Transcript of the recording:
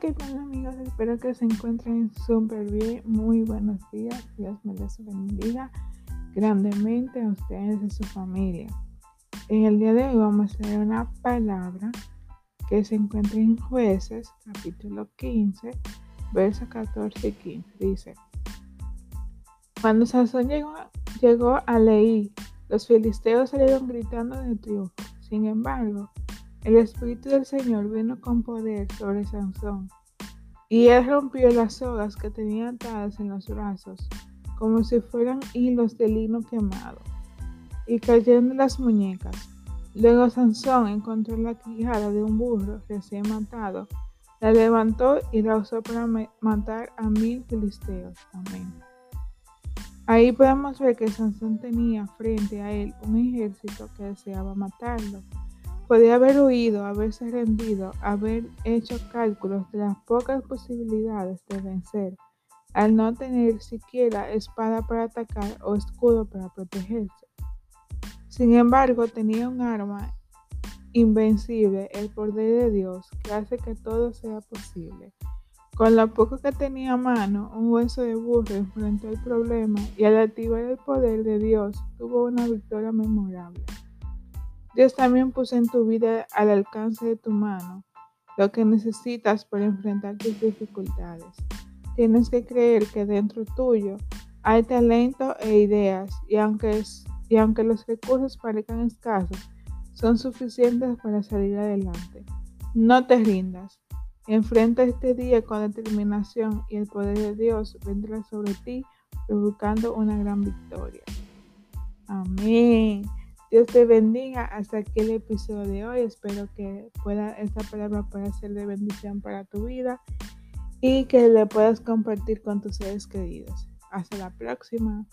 ¿qué tal amigos? Espero que se encuentren súper bien. Muy buenos días. Dios me les bendiga grandemente a ustedes y a su familia. En el día de hoy vamos a leer una palabra que se encuentra en Jueces, capítulo 15, versos 14 y 15. Dice, cuando Sansón llegó, llegó a Leí, los filisteos salieron gritando de triunfo. Sin embargo, el Espíritu del Señor vino con poder sobre Sansón, y él rompió las sogas que tenía atadas en los brazos, como si fueran hilos de lino quemado, y cayeron las muñecas. Luego Sansón encontró la quijada de un burro recién matado, la levantó y la usó para matar a mil filisteos. Amén. Ahí podemos ver que Sansón tenía frente a él un ejército que deseaba matarlo. Podía haber huido, haberse rendido, haber hecho cálculos de las pocas posibilidades de vencer, al no tener siquiera espada para atacar o escudo para protegerse. Sin embargo, tenía un arma invencible, el poder de Dios, que hace que todo sea posible. Con lo poco que tenía a mano, un hueso de burro enfrentó el problema y al activar el poder de Dios tuvo una victoria memorable. Dios también puso en tu vida al alcance de tu mano lo que necesitas para enfrentar tus dificultades. Tienes que creer que dentro tuyo hay talento e ideas y aunque, y aunque los recursos parezcan escasos, son suficientes para salir adelante. No te rindas. Enfrenta este día con determinación y el poder de Dios vendrá sobre ti provocando una gran victoria. Amén. Dios te bendiga hasta aquí el episodio de hoy. Espero que pueda, esta palabra pueda ser de bendición para tu vida y que le puedas compartir con tus seres queridos. Hasta la próxima.